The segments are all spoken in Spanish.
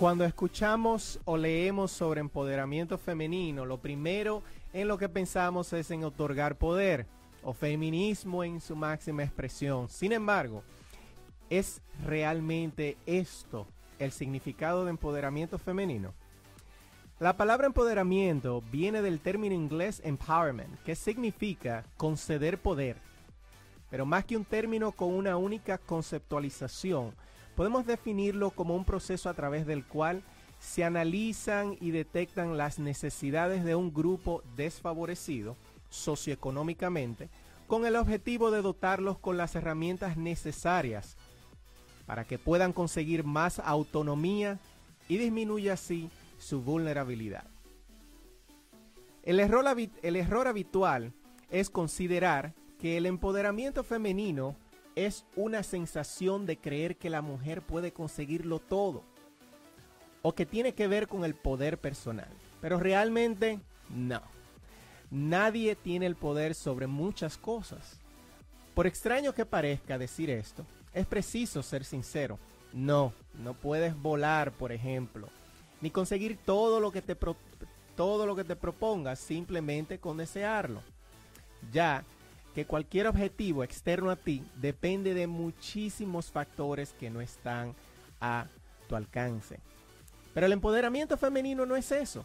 Cuando escuchamos o leemos sobre empoderamiento femenino, lo primero en lo que pensamos es en otorgar poder o feminismo en su máxima expresión. Sin embargo, ¿es realmente esto el significado de empoderamiento femenino? La palabra empoderamiento viene del término inglés empowerment, que significa conceder poder. Pero más que un término con una única conceptualización, Podemos definirlo como un proceso a través del cual se analizan y detectan las necesidades de un grupo desfavorecido socioeconómicamente con el objetivo de dotarlos con las herramientas necesarias para que puedan conseguir más autonomía y disminuya así su vulnerabilidad. El error, el error habitual es considerar que el empoderamiento femenino es una sensación de creer que la mujer puede conseguirlo todo o que tiene que ver con el poder personal. Pero realmente no. Nadie tiene el poder sobre muchas cosas. Por extraño que parezca decir esto, es preciso ser sincero. No, no puedes volar, por ejemplo, ni conseguir todo lo que te, todo lo que te propongas simplemente con desearlo. Ya que cualquier objetivo externo a ti depende de muchísimos factores que no están a tu alcance. Pero el empoderamiento femenino no es eso.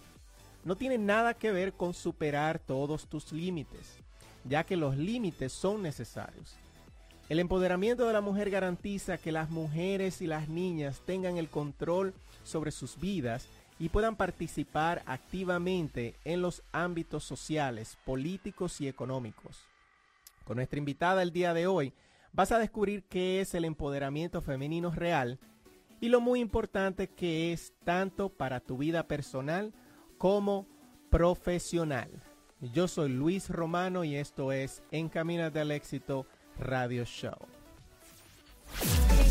No tiene nada que ver con superar todos tus límites, ya que los límites son necesarios. El empoderamiento de la mujer garantiza que las mujeres y las niñas tengan el control sobre sus vidas y puedan participar activamente en los ámbitos sociales, políticos y económicos. Con nuestra invitada el día de hoy vas a descubrir qué es el empoderamiento femenino real y lo muy importante que es tanto para tu vida personal como profesional. Yo soy Luis Romano y esto es Encamínate al éxito Radio Show.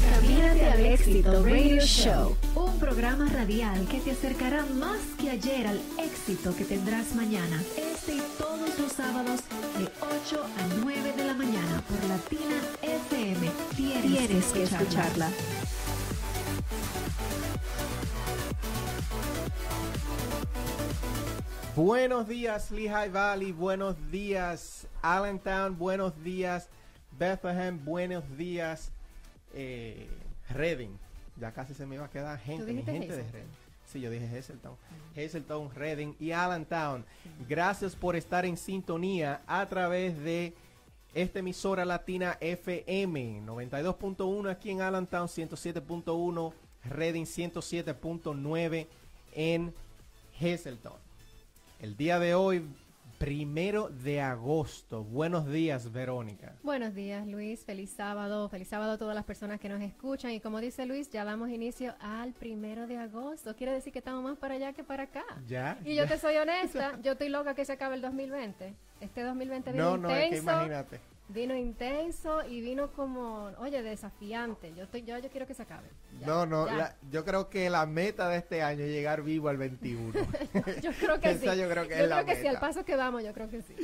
Encamínate al éxito Radio Show, un programa radial que te acercará más que ayer al éxito que tendrás mañana. Este y todos los sábados de 8 a 9 de la mañana por Latina FM. Tienes, que escucharla. Buenos días Lehigh Valley, buenos días Allentown, buenos días Bethlehem, buenos días eh, Reading. Ya casi se me iba a quedar gente, gente de Reading. Sí, yo dije Hazeltown. Hazeltown, Reading y Allentown. Gracias por estar en sintonía a través de esta emisora latina FM 92.1 aquí en Allentown, 107.1 Reading, 107.9 en Hazeltown. El día de hoy primero de agosto. Buenos días, Verónica. Buenos días, Luis. Feliz sábado. Feliz sábado a todas las personas que nos escuchan. Y como dice Luis, ya damos inicio al primero de agosto. Quiere decir que estamos más para allá que para acá. Ya. Y yo te soy honesta, yo estoy loca que se acabe el 2020. Este 2020 viene no, no, intenso. Es que imagínate. Vino intenso y vino como, oye, desafiante. Yo estoy, yo, yo quiero que se acabe. no, no, yo creo que la meta de este año es llegar vivo al 21. yo creo que sí. Yo creo que, yo creo que sí, al paso que vamos, yo creo que sí.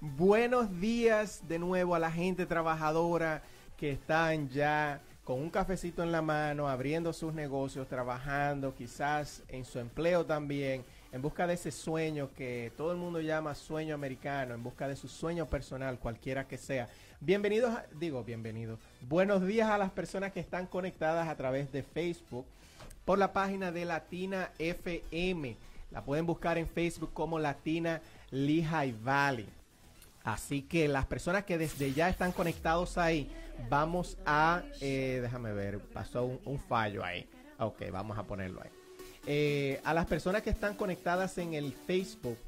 Buenos días de nuevo a la gente trabajadora que están ya con un cafecito en la mano, abriendo sus negocios, trabajando, quizás en su empleo también en busca de ese sueño que todo el mundo llama sueño americano, en busca de su sueño personal, cualquiera que sea. Bienvenidos, digo bienvenidos. Buenos días a las personas que están conectadas a través de Facebook por la página de Latina FM. La pueden buscar en Facebook como Latina Lehigh Valley. Así que las personas que desde ya están conectados ahí, vamos a, eh, déjame ver, pasó un, un fallo ahí. Ok, vamos a ponerlo ahí. Eh, a las personas que están conectadas en el Facebook,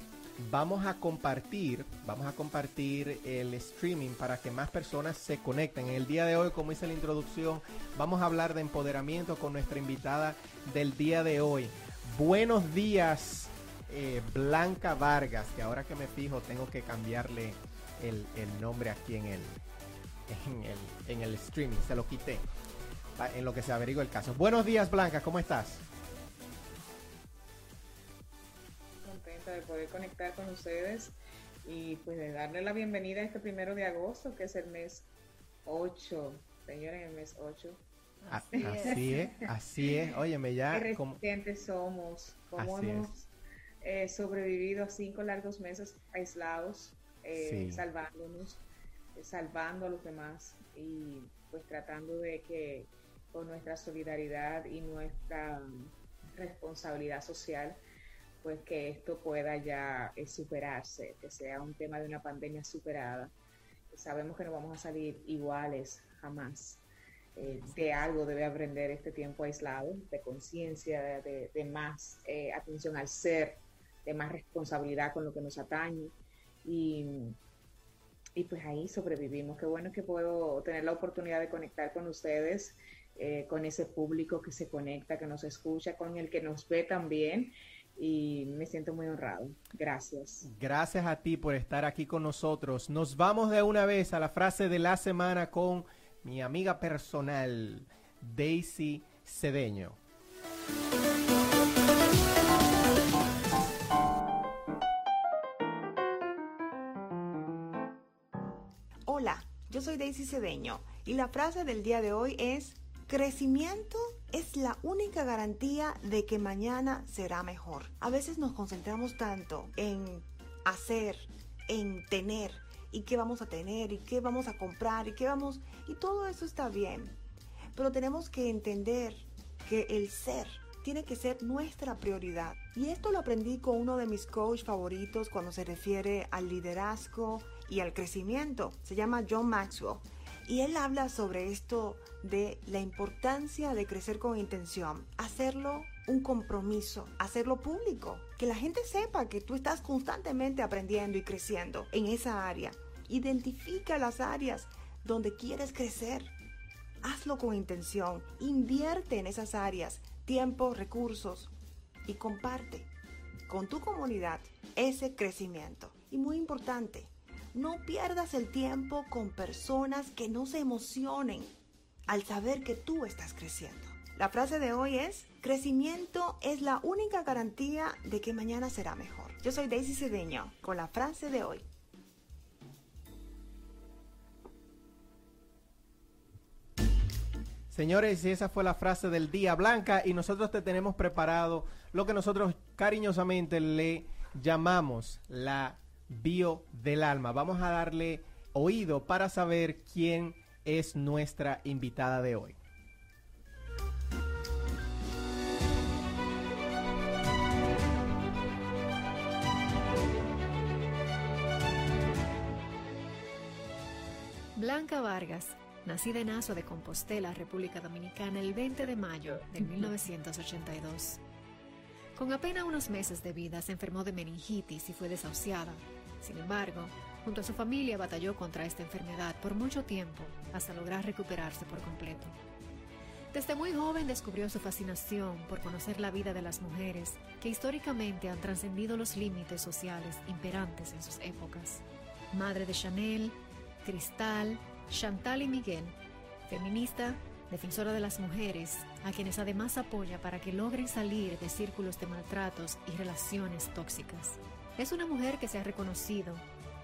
vamos a compartir, vamos a compartir el streaming para que más personas se conecten. En el día de hoy, como hice la introducción, vamos a hablar de empoderamiento con nuestra invitada del día de hoy. Buenos días, eh, Blanca Vargas, que ahora que me fijo tengo que cambiarle el, nombre aquí en el, en el, en el streaming, se lo quité en lo que se averigua el caso. Buenos días, Blanca, ¿cómo estás? De poder conectar con ustedes y pues de darle la bienvenida a este primero de agosto, que es el mes 8, señores, el mes 8. Así, es. así es, Óyeme ya. Qué resistentes somos, cómo hemos eh, sobrevivido a cinco largos meses aislados, eh, salvándonos, eh, salvando a los demás y pues tratando de que con nuestra solidaridad y nuestra responsabilidad social pues que esto pueda ya eh, superarse, que sea un tema de una pandemia superada. Sabemos que no vamos a salir iguales jamás. Eh, de algo debe aprender este tiempo aislado, de conciencia, de, más eh, atención al ser, de más responsabilidad con lo que nos atañe. Y, y pues ahí sobrevivimos. Qué bueno que puedo tener la oportunidad de conectar con ustedes, con ese público que se conecta, que nos escucha, con el que nos ve también y me siento muy honrado. Gracias. Gracias a ti por estar aquí con nosotros. Nos vamos de una vez a la frase de la semana con mi amiga personal, Daisy Cedeño. Hola, yo soy Daisy Cedeño y la frase del día de hoy es Crecimiento es la única garantía de que mañana será mejor. A veces nos concentramos tanto en hacer, en tener, y qué vamos a tener, y qué vamos a comprar, y qué vamos... Y todo eso está bien. Pero tenemos que entender que el ser tiene que ser nuestra prioridad. Y esto lo aprendí con uno de mis coaches favoritos cuando se refiere al liderazgo y al crecimiento. Se llama John Maxwell. Y él habla sobre esto de la importancia de crecer con intención, hacerlo un compromiso, hacerlo público, que la gente sepa que tú estás constantemente aprendiendo y creciendo en esa área. Identifica las áreas donde quieres crecer. Hazlo con intención, invierte en esas áreas, tiempo, recursos y comparte con tu comunidad ese crecimiento. Y muy importante, no pierdas el tiempo con personas que no se emocionen al saber que tú estás creciendo. La frase de hoy es, crecimiento es la única garantía de que mañana será mejor. Yo soy Daisy Cedeño con la frase de hoy. Señores, esa fue la frase del día blanca y nosotros te tenemos preparado lo que nosotros cariñosamente le llamamos la bio del alma. Vamos a darle oído para saber quién es nuestra invitada de hoy. Blanca Vargas, nacida en Aso de Compostela, República Dominicana, el 20 de mayo de 1982. Con apenas unos meses de vida se enfermó de meningitis y fue desahuciada. Sin embargo, junto a su familia batalló contra esta enfermedad por mucho tiempo hasta lograr recuperarse por completo. Desde muy joven descubrió su fascinación por conocer la vida de las mujeres que históricamente han trascendido los límites sociales imperantes en sus épocas. Madre de Chanel, Cristal, Chantal y Miguel, feminista, defensora de las mujeres, a quienes además apoya para que logren salir de círculos de maltratos y relaciones tóxicas. Es una mujer que se ha reconocido,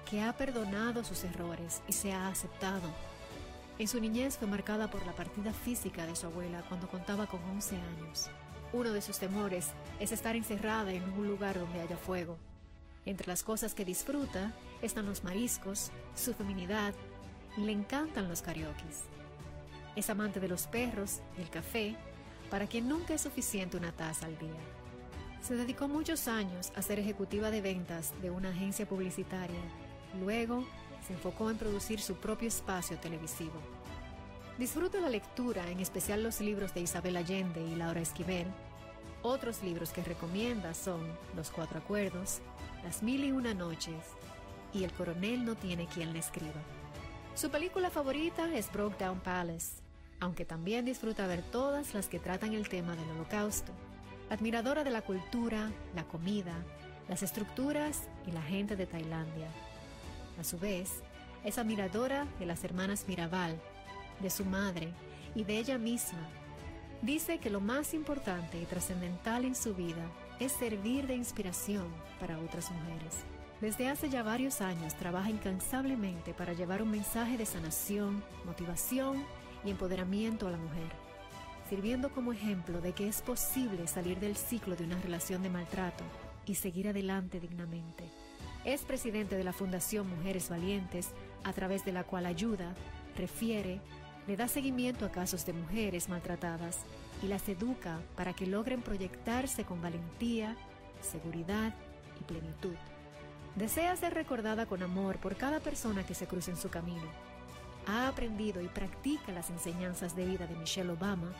que ha perdonado sus errores y se ha aceptado. En su niñez fue marcada por la partida física de su abuela cuando contaba con 11 años. Uno de sus temores es estar encerrada en un lugar donde haya fuego. Entre las cosas que disfruta están los mariscos, su feminidad le encantan los karaokes. Es amante de los perros y el café, para quien nunca es suficiente una taza al día. Se dedicó muchos años a ser ejecutiva de ventas de una agencia publicitaria. Luego se enfocó en producir su propio espacio televisivo. Disfruta la lectura, en especial los libros de Isabel Allende y Laura Esquivel. Otros libros que recomienda son Los Cuatro Acuerdos, Las Mil y Una Noches y El Coronel no tiene quien le escriba. Su película favorita es Broke Down Palace, aunque también disfruta ver todas las que tratan el tema del holocausto. Admiradora de la cultura, la comida, las estructuras y la gente de Tailandia. A su vez, es admiradora de las hermanas Mirabal, de su madre y de ella misma. Dice que lo más importante y trascendental en su vida es servir de inspiración para otras mujeres. Desde hace ya varios años trabaja incansablemente para llevar un mensaje de sanación, motivación y empoderamiento a la mujer, sirviendo como ejemplo de que es posible salir del ciclo de una relación de maltrato y seguir adelante dignamente. Es presidente de la Fundación Mujeres Valientes, a través de la cual ayuda, refiere, le da seguimiento a casos de mujeres maltratadas y las educa para que logren proyectarse con valentía, seguridad y plenitud. Desea ser recordada con amor por cada persona que se cruce en su camino. Ha aprendido y practica las enseñanzas de vida de Michelle Obama,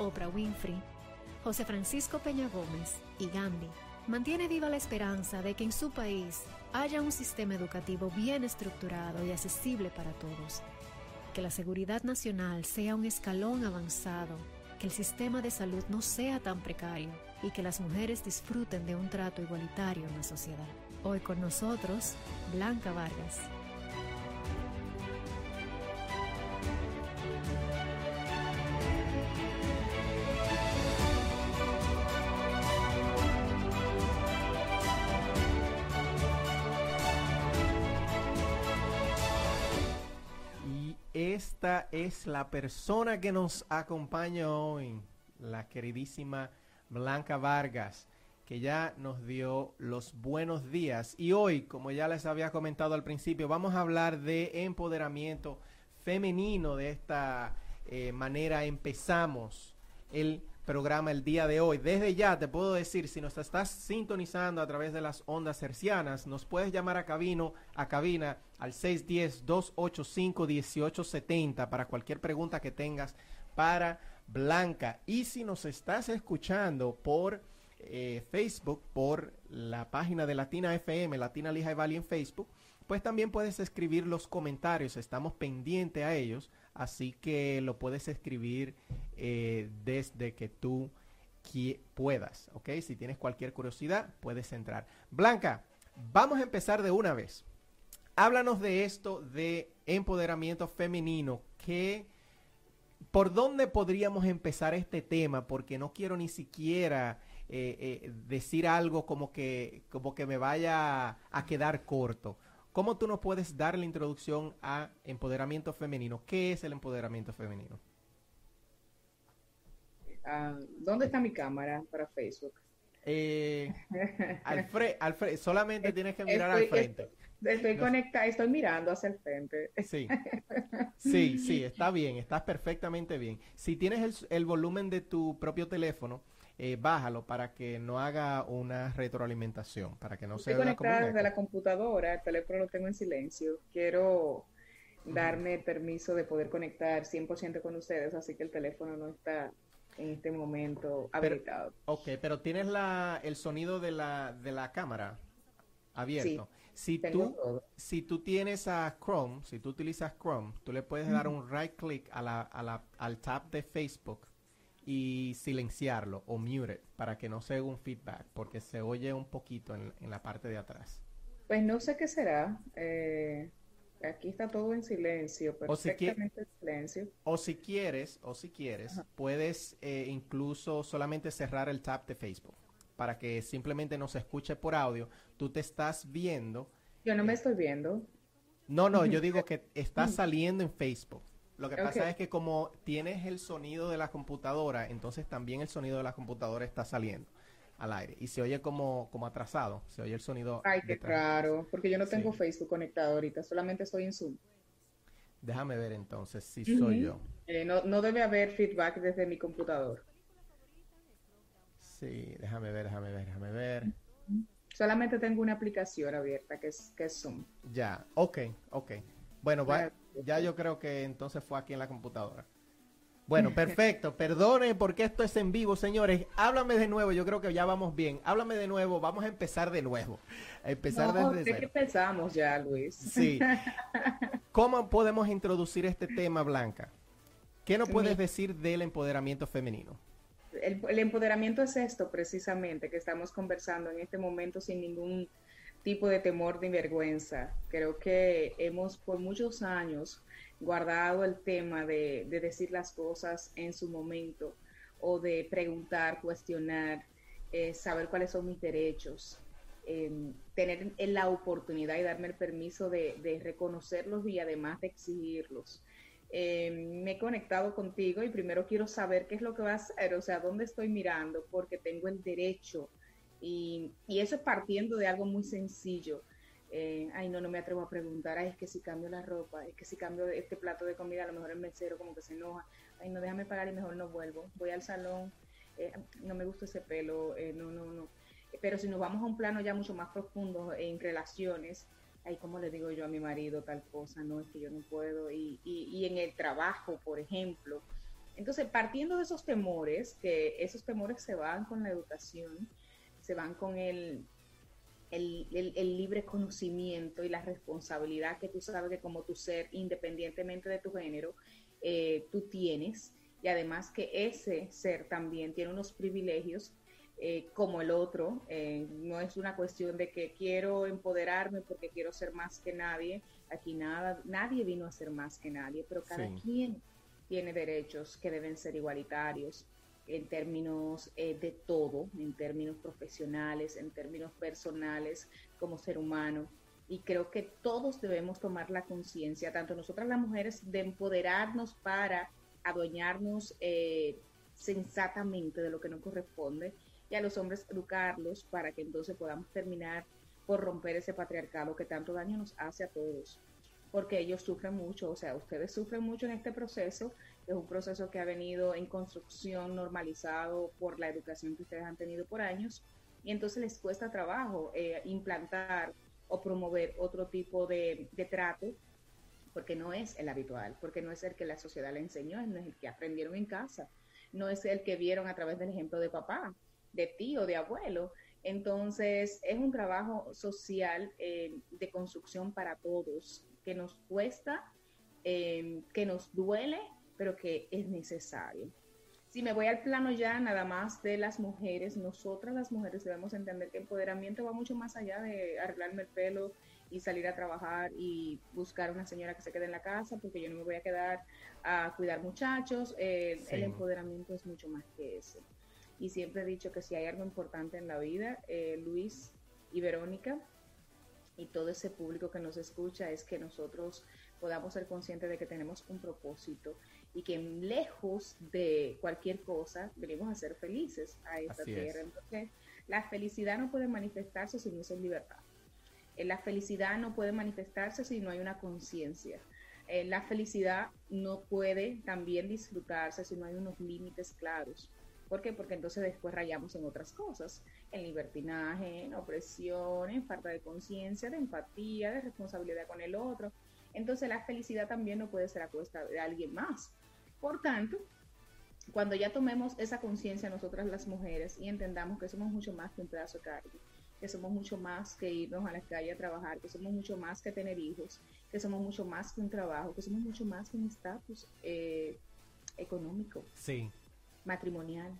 Oprah Winfrey, José Francisco Peña Gómez y Gandhi mantiene viva la esperanza de que en su país haya un sistema educativo bien estructurado y accesible para todos, que la seguridad nacional sea un escalón avanzado, que el sistema de salud no sea tan precario y que las mujeres disfruten de un trato igualitario en la sociedad. Hoy con nosotros, Blanca Vargas. Es la persona que nos acompaña hoy, la queridísima Blanca Vargas, que ya nos dio los buenos días. Y hoy, como ya les había comentado al principio, vamos a hablar de empoderamiento femenino. De esta eh, manera empezamos el programa el día de hoy. Desde ya te puedo decir, si nos estás sintonizando a través de las ondas hercianas, nos puedes llamar a cabino, a cabina al 610-285-1870 para cualquier pregunta que tengas para Blanca. Y si nos estás escuchando por eh, Facebook, por la página de Latina FM, Latina Lija Valley en Facebook, pues también puedes escribir los comentarios, estamos pendientes a ellos así que lo puedes escribir eh, desde que tú puedas, ¿ok? Si tienes cualquier curiosidad, puedes entrar. Blanca, vamos a empezar de una vez. Háblanos de esto de empoderamiento femenino, que por dónde podríamos empezar este tema, porque no quiero ni siquiera eh, eh, decir algo como que, como que me vaya a quedar corto. ¿Cómo tú nos puedes dar la introducción a empoderamiento femenino? ¿Qué es el empoderamiento femenino? Ah, ¿Dónde está mi cámara para Facebook? Eh, Alfred, solamente tienes que mirar al frente. Estoy, conectada, estoy mirando hacia el frente. Sí, sí, sí, está bien, estás perfectamente bien. Si tienes el volumen de tu propio teléfono, eh, bájalo para que no haga una retroalimentación, para que no se vea conectada desde la computadora, el teléfono lo tengo en silencio. Quiero darme permiso de poder conectar 100% con ustedes, así que el teléfono no está en este momento habilitado. ok, pero tienes la, el sonido de la, de la cámara abierto. Si tú, si tú tienes a Chrome, si tú utilizas Chrome, tú le puedes dar un right click a la, a la, al tab de Facebook y silenciarlo o mute para que no se haga un feedback porque se oye un poquito en, la parte de atrás. Pues no sé qué será. Eh, aquí está todo en silencio, perfectamente en silencio. O si quieres, o si quieres, puedes eh, incluso solamente cerrar el tab de Facebook para que simplemente no se escuche por audio. Tú te estás viendo. Yo no me estoy viendo. No, no, yo digo que está saliendo en Facebook. Lo que pasa es que como tienes el sonido de la computadora, entonces también el sonido de la computadora está saliendo al aire y se oye como, como atrasado, se oye el sonido. Ay, qué raro, porque yo no tengo Facebook conectado ahorita, solamente estoy en Zoom. Déjame ver entonces si soy yo. Eh, no, no debe haber feedback desde mi computador. Sí, déjame ver, déjame ver, déjame ver. Solamente tengo una aplicación abierta que es, que es Zoom. Ya, ok, ok. Bueno, va, ya yo creo que entonces fue aquí en la computadora. Bueno, perfecto. Perdone porque esto es en vivo, señores. Háblame de nuevo. Yo creo que ya vamos bien. Háblame de nuevo. Vamos a empezar de nuevo. A empezar no, desde que empezamos ya, Luis. Sí. ¿Cómo podemos introducir este tema, Blanca? ¿Qué nos puedes decir del empoderamiento femenino? El, empoderamiento es esto precisamente que estamos conversando en este momento sin ningún tipo de temor ni vergüenza. Creo que hemos por muchos años guardado el tema de, decir las cosas en su momento o de preguntar, cuestionar, eh, saber cuáles son mis derechos, em, tener la oportunidad y darme el permiso de, reconocerlos y además de exigirlos. Em, me he conectado contigo y primero quiero saber qué es lo que va a hacer, o sea, dónde estoy mirando, porque tengo el derecho. Y, y eso es partiendo de algo muy sencillo eh, ay, no, no me atrevo a preguntar, ay, es que si cambio la ropa, es que si cambio este plato de comida, a lo mejor el mesero como que se enoja, ay, no, déjame pagar y mejor no vuelvo, voy al salón, eh, no me gusta ese pelo, eh, no, no, no. Pero si nos vamos a un plano ya mucho más profundo en relaciones, ay, ¿cómo le digo yo a mi marido tal cosa? No, es que yo no puedo. Y, y, y en el trabajo, por ejemplo. Entonces, partiendo de esos temores, que esos temores se van con la educación, se van con el, el, libre conocimiento y la responsabilidad que tú sabes que como tu ser, independientemente de tu género, eh, tú tienes. Y además que ese ser también tiene unos privilegios eh, como el otro. Eh, no es una cuestión de que quiero empoderarme porque quiero ser más que nadie. Aquí nada, nadie vino a ser más que nadie, pero cada quien tiene derechos que deben ser igualitarios en términos eh, de todo, en términos profesionales, en términos personales, como ser humano. Y creo que todos debemos tomar la conciencia, tanto nosotras las mujeres, de empoderarnos para adueñarnos eh, sensatamente de lo que nos corresponde y a los hombres educarlos para que entonces podamos terminar por romper ese patriarcado que tanto daño nos hace a todos. Porque ellos sufren mucho, o sea, ustedes sufren mucho en este proceso, es un proceso que ha venido en construcción normalizado por la educación que ustedes han tenido por años, y entonces les cuesta trabajo eh, implantar o promover otro tipo de, trato, porque no es el habitual, porque no es el que la sociedad le enseñó, no es el que aprendieron en casa, no es el que vieron a través del ejemplo de papá, de tío, de abuelo. Entonces, es un trabajo social eh, de construcción para todos, que nos cuesta, em, que nos duele, pero que es necesario. Si me voy al plano ya nada más de las mujeres, nosotras las mujeres debemos entender que el empoderamiento va mucho más allá de arreglarme el pelo y salir a trabajar y buscar una señora que se quede en la casa porque yo no me voy a quedar a cuidar muchachos. Eh, el empoderamiento es mucho más que eso. Y siempre he dicho que si hay algo importante en la vida, eh, Luis y Verónica, y todo ese público que nos escucha es que nosotros podamos ser conscientes de que tenemos un propósito y que lejos de cualquier cosa venimos a ser felices a esta tierra. Entonces, la felicidad no puede manifestarse si no es en libertad. Eh, la felicidad no puede manifestarse si no hay una conciencia. Eh, la felicidad no puede también disfrutarse si no hay unos límites claros. ¿Por qué? Porque entonces después rayamos en otras cosas, en libertinaje, en opresión, en falta de conciencia, de empatía, de responsabilidad con el otro. Entonces la felicidad también no puede ser a cuesta de alguien más. Por tanto, cuando ya tomemos esa conciencia nosotras las mujeres y entendamos que somos mucho más que un pedazo de carne, que somos mucho más que irnos a la calle a trabajar, que somos mucho más que tener hijos, que somos mucho más que un trabajo, que somos mucho más que un estatus eh, económico. Sí matrimonial,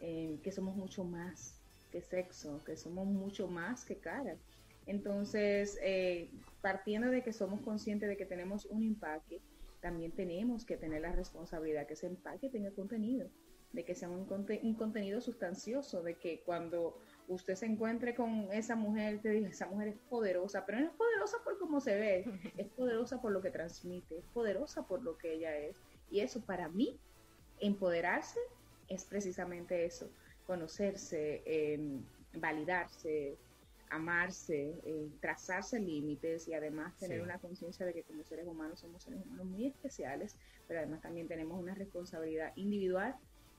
eh, que somos mucho más que sexo, que somos mucho más que cara. Entonces, eh, partiendo de que somos conscientes de que tenemos un empaque, también tenemos que tener la responsabilidad que ese empaque tenga contenido, de que sea un, un contenido sustancioso, de que cuando usted se encuentre con esa mujer, te diga, esa mujer es poderosa, pero no es poderosa por cómo se ve, es poderosa por lo que transmite, es poderosa por lo que ella es. Y eso para mí Empoderarse es precisamente eso, conocerse, em, validarse, amarse, eh, trazarse límites y además tener una conciencia de que como seres humanos somos seres humanos muy especiales, pero además también tenemos una responsabilidad individual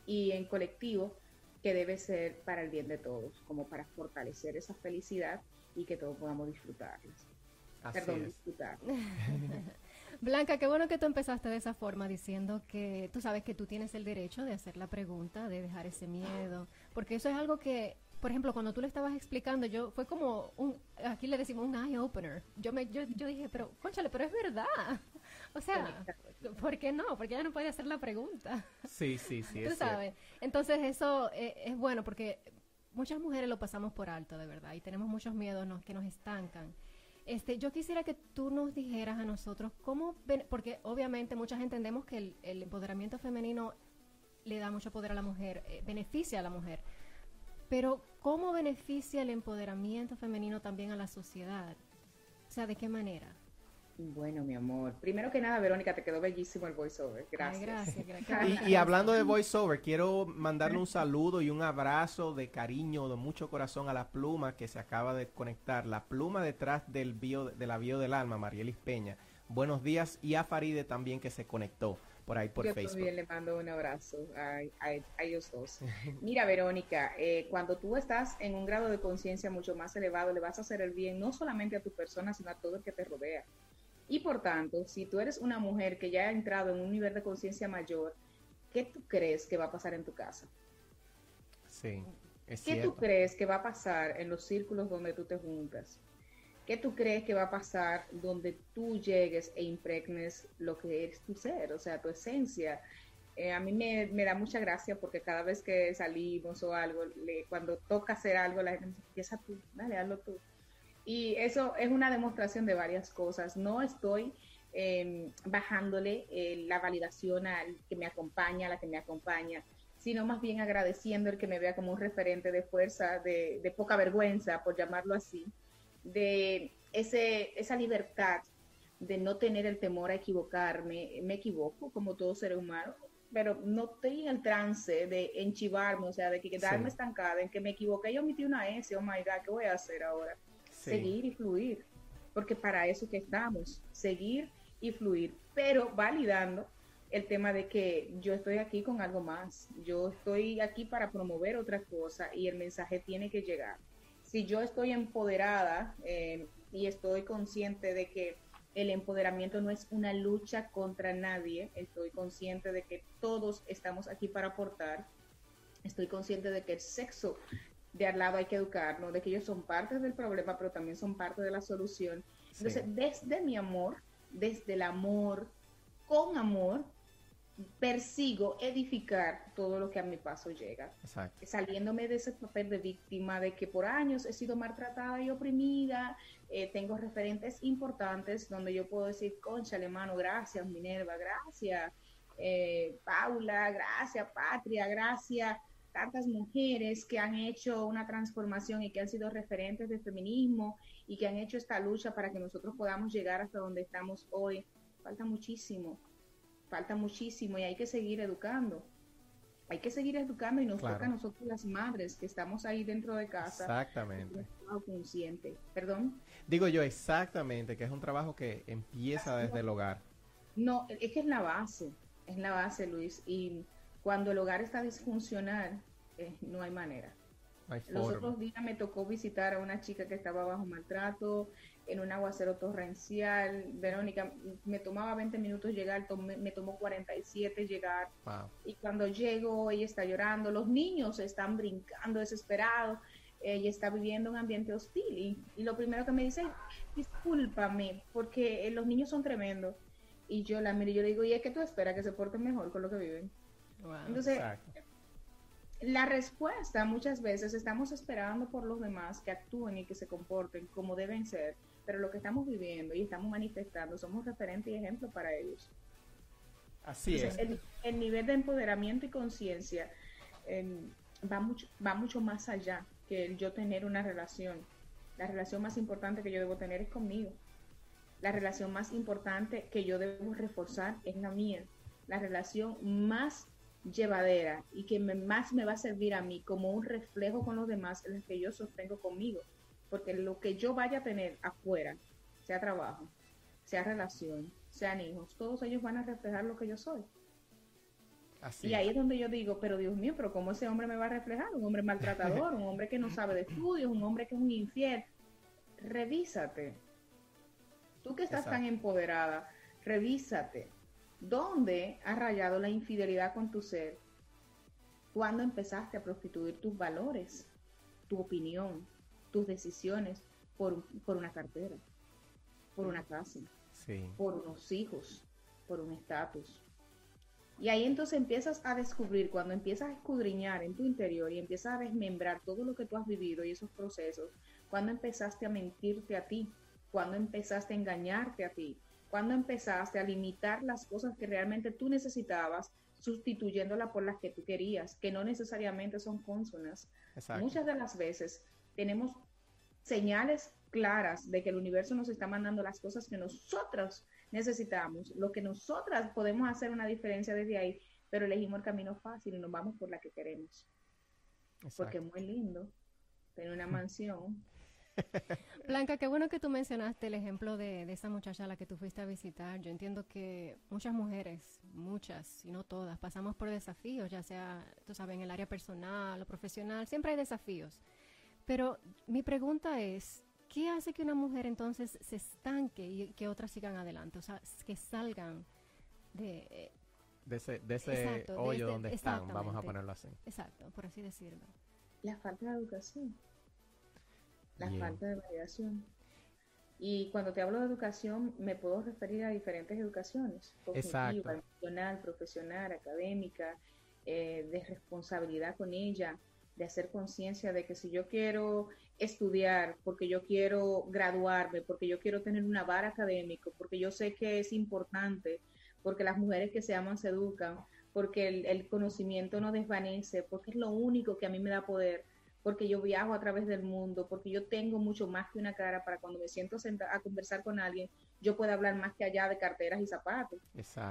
y en colectivo que debe ser para el bien de todos, como para fortalecer esa felicidad y que todos podamos disfrutarlas. Perdón, disfrutar. Blanca, qué bueno que tú empezaste de esa forma diciendo que tú sabes que tú tienes el derecho de hacer la pregunta, de dejar ese miedo, porque eso es algo que, por ejemplo, cuando tú le estabas explicando, yo fue como un, aquí le decimos un eye opener. Yo me, yo, yo dije, pero, conchale, pero es verdad. O sea, ¿por qué no? Porque ella no puede hacer la pregunta. Sí, sí, sí. Tú sabes. Entonces eso eh, es bueno porque muchas mujeres lo pasamos por alto, de verdad, y tenemos muchos miedos que nos estancan. Este, yo quisiera que tú nos dijeras a nosotros cómo, porque obviamente muchas entendemos que el, empoderamiento femenino le da mucho poder a la mujer, eh, beneficia a la mujer, pero ¿cómo beneficia el empoderamiento femenino también a la sociedad? O sea, ¿de qué manera? Bueno, mi amor. Primero que nada, Verónica, te quedó bellísimo el voiceover. Gracias. gracias, gracias. Y, y, hablando de voiceover, quiero mandarle un saludo y un abrazo de cariño, de mucho corazón a la pluma que se acaba de conectar. La pluma detrás del bio, de la bio del alma, Marielis Peña. Buenos días. Y a Faride también que se conectó por ahí por Facebook. Yo también le mando un abrazo a, ellos dos. Mira, Verónica, eh, cuando tú estás en un grado de conciencia mucho más elevado, le vas a hacer el bien no solamente a tu persona, sino a todo el que te rodea. Y por tanto, si tú eres una mujer que ya ha entrado en un nivel de conciencia mayor, ¿qué tú crees que va a pasar en tu casa? Sí. Es ¿Qué tú crees que va a pasar en los círculos donde tú te juntas? ¿Qué tú crees que va a pasar donde tú llegues e impregnes lo que es tu ser, o sea, tu esencia? Eh, a mí me, da mucha gracia porque cada vez que salimos o algo, cuando toca hacer algo, la gente empieza tú, dale, hazlo tú. Y eso es una demostración de varias cosas. No estoy em, bajándole eh, la validación al que me acompaña, a la que me acompaña, sino más bien agradeciendo el que me vea como un referente de fuerza, de, poca vergüenza, por llamarlo así, de ese, esa libertad de no tener el temor a equivocarme. Me equivoco como todo ser humano, pero no estoy en el trance de enchivarme, o sea, de quedarme estancada, en que me equivoqué y omití una S, oh my God, ¿qué voy a hacer ahora? Seguir y fluir, porque para eso que estamos, seguir y fluir, pero validando el tema de que yo estoy aquí con algo más, yo estoy aquí para promover otra cosa y el mensaje tiene que llegar. Si yo estoy empoderada eh, y estoy consciente de que el empoderamiento no es una lucha contra nadie, estoy consciente de que todos estamos aquí para aportar, estoy consciente de que el sexo de al lado hay que educarnos, de que ellos son parte del problema, pero también son parte de la solución. Entonces, desde mi amor, desde el amor, con amor, persigo edificar todo lo que a mi paso llega. Saliéndome de ese papel de víctima, de que por años he sido maltratada y oprimida, eh, tengo referentes importantes donde yo puedo decir, concha, hermano, gracias, Minerva, gracias, eh, Paula, gracias, Patria, gracias tantas mujeres que han hecho una transformación y que han sido referentes del feminismo y que han hecho esta lucha para que nosotros podamos llegar hasta donde estamos hoy. Falta muchísimo, falta muchísimo y hay que seguir educando. Hay que seguir educando y nos toca a nosotros las madres que estamos ahí dentro de casa. Exactamente. Consciente. Perdón. Digo yo exactamente que es un trabajo que empieza desde el hogar. No, es que es la base, es la base, Luis. Y cuando el hogar está disfuncional, eh, no hay manera. Los otros días me tocó visitar a una chica que estaba bajo maltrato, en un aguacero torrencial. Verónica, me tomaba 20 minutos llegar, me tomó 47 llegar. Y cuando llego, ella está llorando, los niños están brincando desesperados, ella está viviendo un ambiente hostil. Y, lo primero que me dice, discúlpame, porque eh, los niños son tremendos. Y yo la miro y yo le digo, ¿y es que tú esperas que se porten mejor con lo que viven? Entonces, la respuesta muchas veces estamos esperando por los demás que actúen y que se comporten como deben ser, pero lo que estamos viviendo y estamos manifestando somos referente y ejemplo para ellos. Así es. El, nivel de empoderamiento y conciencia em, va, mucho, va mucho más allá que el yo tener una relación. La relación más importante que yo debo tener es conmigo. La relación más importante que yo debo reforzar es la mía. La relación más llevadera y que más me va a servir a mí como un reflejo con los demás es el que yo sostengo conmigo. Porque lo que yo vaya a tener afuera, sea trabajo, sea relación, sean hijos, todos ellos van a reflejar lo que yo soy. y ahí es donde yo digo, pero Dios mío, pero ¿cómo ese hombre me va a reflejar? Un hombre maltratador, un hombre que no sabe de estudios, un hombre que es un infiel. Revísate. Tú que estás tan empoderada, revísate. ¿Dónde ha rayado la infidelidad con tu ser? ¿Cuándo empezaste a prostituir tus valores, tu opinión, tus decisiones por, por una cartera, por una casa, por unos hijos, por un estatus? Y ahí entonces empiezas a descubrir, cuando empiezas a escudriñar en tu interior y empiezas a desmembrar todo lo que tú has vivido y esos procesos, cuando empezaste a mentirte a ti, cuando empezaste a engañarte a ti, cuando empezaste a limitar las cosas que realmente tú necesitabas, sustituyéndolas por las que tú querías, que no necesariamente son consonas. Muchas de las veces tenemos señales claras de que el universo nos está mandando las cosas que nosotros necesitamos, lo que nosotras podemos hacer una diferencia desde ahí, pero elegimos el camino fácil y nos vamos por la que queremos. Porque es muy lindo tener una mansión. Blanca, qué bueno que tú mencionaste el ejemplo de, de, esa muchacha a la que tú fuiste a visitar. Yo entiendo que muchas mujeres, muchas, y no todas, pasamos por desafíos, ya sea, tú sabes, en el área personal o profesional, siempre hay desafíos. Pero mi pregunta es, ¿qué hace que una mujer entonces se estanque y que otras sigan adelante? O sea, que salgan de... Eh, de ese, de ese hoyo donde están, vamos a ponerlo así. Exacto, por así decirlo. La falta de educación. La falta de validación. Y cuando te hablo de educación, me puedo referir a diferentes educaciones. Cognitiva, emocional, profesional, académica, eh, de responsabilidad con ella, de hacer conciencia de que si yo quiero estudiar, porque yo quiero graduarme, porque yo quiero tener una vara académico, porque yo sé que es importante, porque las mujeres que se aman se educan, porque el, conocimiento no desvanece, porque es lo único que a mí me da poder, porque yo viajo a través del mundo, porque yo tengo mucho más que una cara para cuando me siento a conversar con alguien, yo pueda hablar más que allá de carteras y zapatos.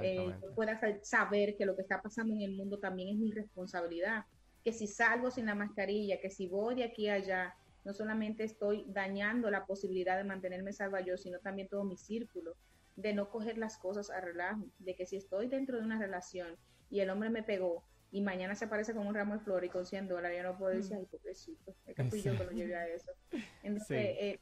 Eh, yo pueda saber que lo que está pasando en el mundo también es mi responsabilidad que si salgo sin la mascarilla, que si voy de aquí a allá, no solamente estoy dañando la posibilidad de mantenerme salva yo, sino también todo mi círculo, de no coger las cosas a relajo, de que si estoy dentro de una relación y el hombre me pegó y mañana se aparece con un ramo de flores y con 100 dólares, yo no puedo decir, ay, pobrecito, es que fui yo que lo llevé a eso. Entonces, eh,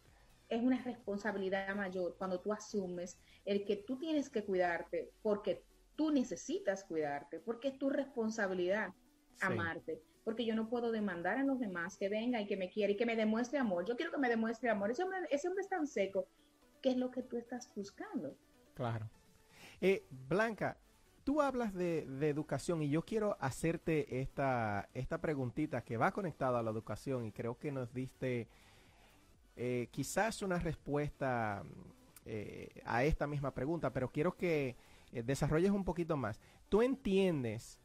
es una responsabilidad mayor cuando tú asumes el que tú tienes que cuidarte porque tú necesitas cuidarte, porque es tu responsabilidad amarte porque yo no puedo demandar a los demás que venga y que me quiera y que me demuestre amor. Yo quiero que me demuestre amor. Ese hombre, ese hombre es tan seco. ¿Qué es lo que tú estás buscando? Claro. Eh, Blanca, tú hablas de, educación y yo quiero hacerte esta, esta preguntita que va conectada a la educación y creo que nos diste eh, quizás una respuesta eh, a esta misma pregunta, pero quiero que desarrolles un poquito más. ¿Tú entiendes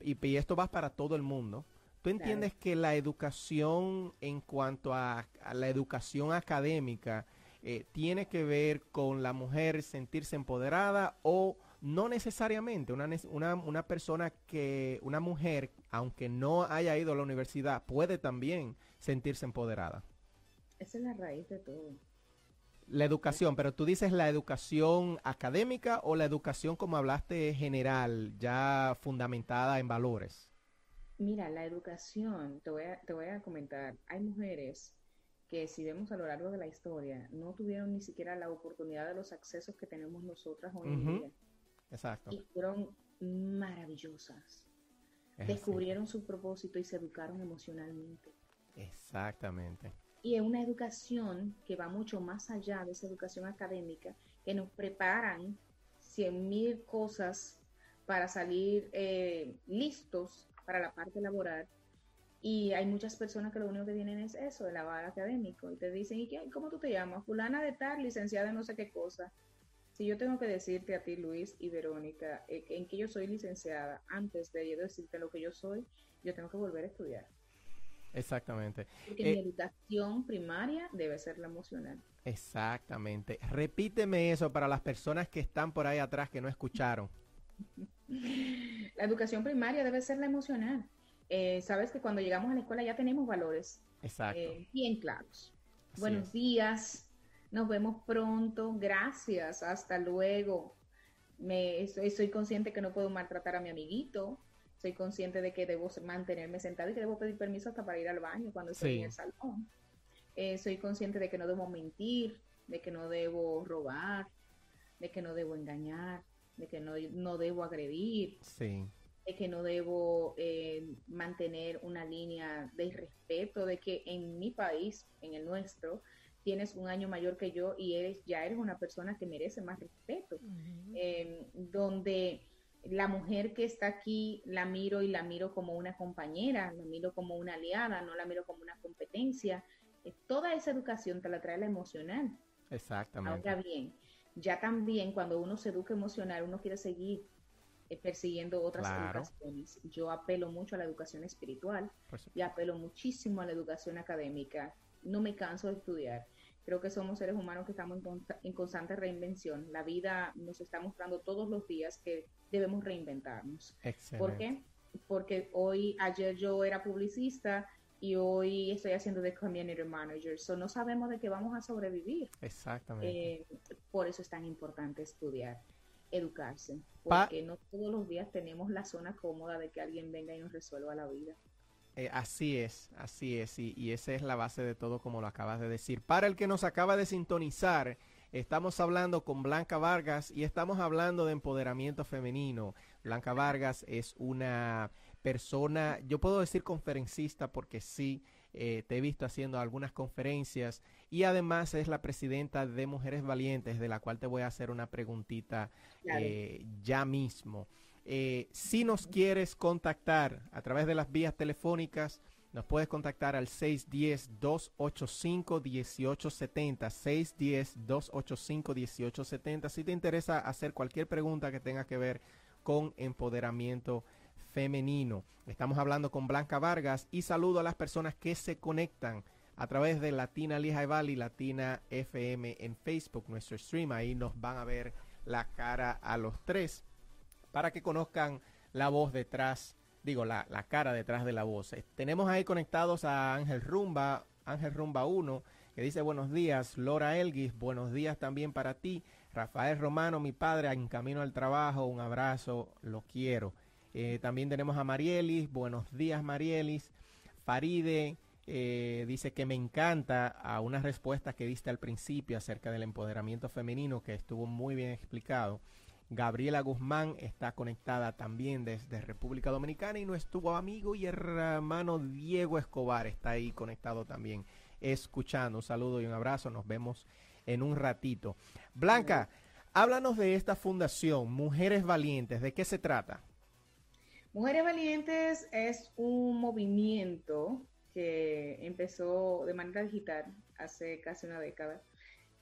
y, esto va para todo el mundo, ¿tú entiendes que la educación en cuanto a, la educación académica eh, tiene que ver con la mujer sentirse empoderada o no necesariamente una, una, una persona que, una mujer, aunque no haya ido a la universidad, puede también sentirse empoderada? Esa es la raíz de todo la educación, pero tú dices la educación académica o la educación como hablaste general, ya fundamentada en valores. Mira, la educación, te voy a, te voy a comentar, hay mujeres que si vemos a lo largo de la historia, no tuvieron ni siquiera la oportunidad de los accesos que tenemos nosotras hoy en día. Exacto. Y fueron maravillosas. Descubrieron su propósito y se educaron emocionalmente. Exactamente y es una educación que va mucho más allá de esa educación académica, que nos preparan cien mil cosas para salir eh, listos para la parte laboral. Y hay muchas personas que lo único que tienen es eso, el lavar académico. Y te dicen, ¿y qué, cómo tú te llamas? Fulana de tal, licenciada en no sé qué cosa. Si yo tengo que decirte a ti, Luis y Verónica, eh, en que yo soy licenciada, antes de yo decirte lo que yo soy, yo tengo que volver a estudiar. Exactamente. Porque mi eh, educación primaria debe ser la emocional. Exactamente. Repíteme eso para las personas que están por ahí atrás que no escucharon. la educación primaria debe ser la emocional. Eh, sabes que cuando llegamos a la escuela ya tenemos valores Exacto. Bien claros. Buenos días, nos vemos pronto, gracias, hasta luego. Me, soy consciente que no puedo maltratar a mi amiguito, soy consciente de que debo mantenerme sentado y que debo pedir permiso hasta para ir al baño cuando estoy en el salón. Eh, soy consciente de que no debo mentir, de que no debo robar, de que no debo engañar, de que no, no debo agredir, de que no debo eh, mantener una línea de respeto, de que en mi país, en el nuestro, tienes un año mayor que yo y eres, ya eres una persona que merece más respeto, em, donde la mujer que está aquí la miro y la miro como una compañera, la miro como una aliada, no la miro como una competencia. Eh, toda esa educación te la trae la emocional. Exactamente. Ahora bien, ya también cuando uno se educa emocional, uno quiere seguir eh, persiguiendo otras educaciones. Yo apelo mucho a la educación espiritual y apelo muchísimo a la educación académica. No me canso de estudiar. Creo que somos seres humanos que estamos en, constante reinvención. La vida nos está mostrando todos los días que debemos reinventarnos. ¿Por qué? Porque hoy, ayer yo era publicista y hoy estoy haciendo de community manager. So no sabemos de qué vamos a sobrevivir. Exactamente. Eh, por eso es tan importante estudiar, educarse, porque no todos los días tenemos la zona cómoda de que alguien venga y nos resuelva la vida. Eh, así es, así es, y, y, esa es la base de todo, como lo acabas de decir. Para el que nos acaba de sintonizar, estamos hablando con Blanca Vargas y estamos hablando de empoderamiento femenino. Blanca Vargas es una persona, yo puedo decir conferencista porque sí, eh, te he visto haciendo algunas conferencias y además es la presidenta de Mujeres Valientes, de la cual te voy a hacer una preguntita eh, ya mismo. Eh, si nos quieres contactar a través de las vías telefónicas, nos puedes contactar al 610-285-1870. 610-285-1870. Si te interesa hacer cualquier pregunta que tenga que ver con empoderamiento femenino. Estamos hablando con Blanca Vargas y saludo a las personas que se conectan a través de Latina Lehigh Valley, Latina FM en Facebook, nuestro stream. Ahí nos van a ver la cara a los tres para que conozcan la voz detrás, digo, la, cara detrás de la voz. Eh, tenemos ahí conectados a Ángel Rumba, Ángel Rumba 1, que dice buenos días, Lora Elguis, buenos días también para ti, Rafael Romano, mi padre, en camino al trabajo, un abrazo, lo quiero. Eh, también tenemos a Marielis, buenos días Marielis, Faride, eh, dice que me encanta a una respuesta que diste al principio acerca del empoderamiento femenino que estuvo muy bien explicado. Gabriela Guzmán está conectada también desde República Dominicana y nuestro amigo y hermano Diego Escobar está ahí conectado también, escuchando. Un saludo y un abrazo, nos vemos en un ratito. Blanca, háblanos de esta fundación, Mujeres Valientes, ¿de qué se trata? Mujeres Valientes es un movimiento que empezó de manera digital hace casi una década.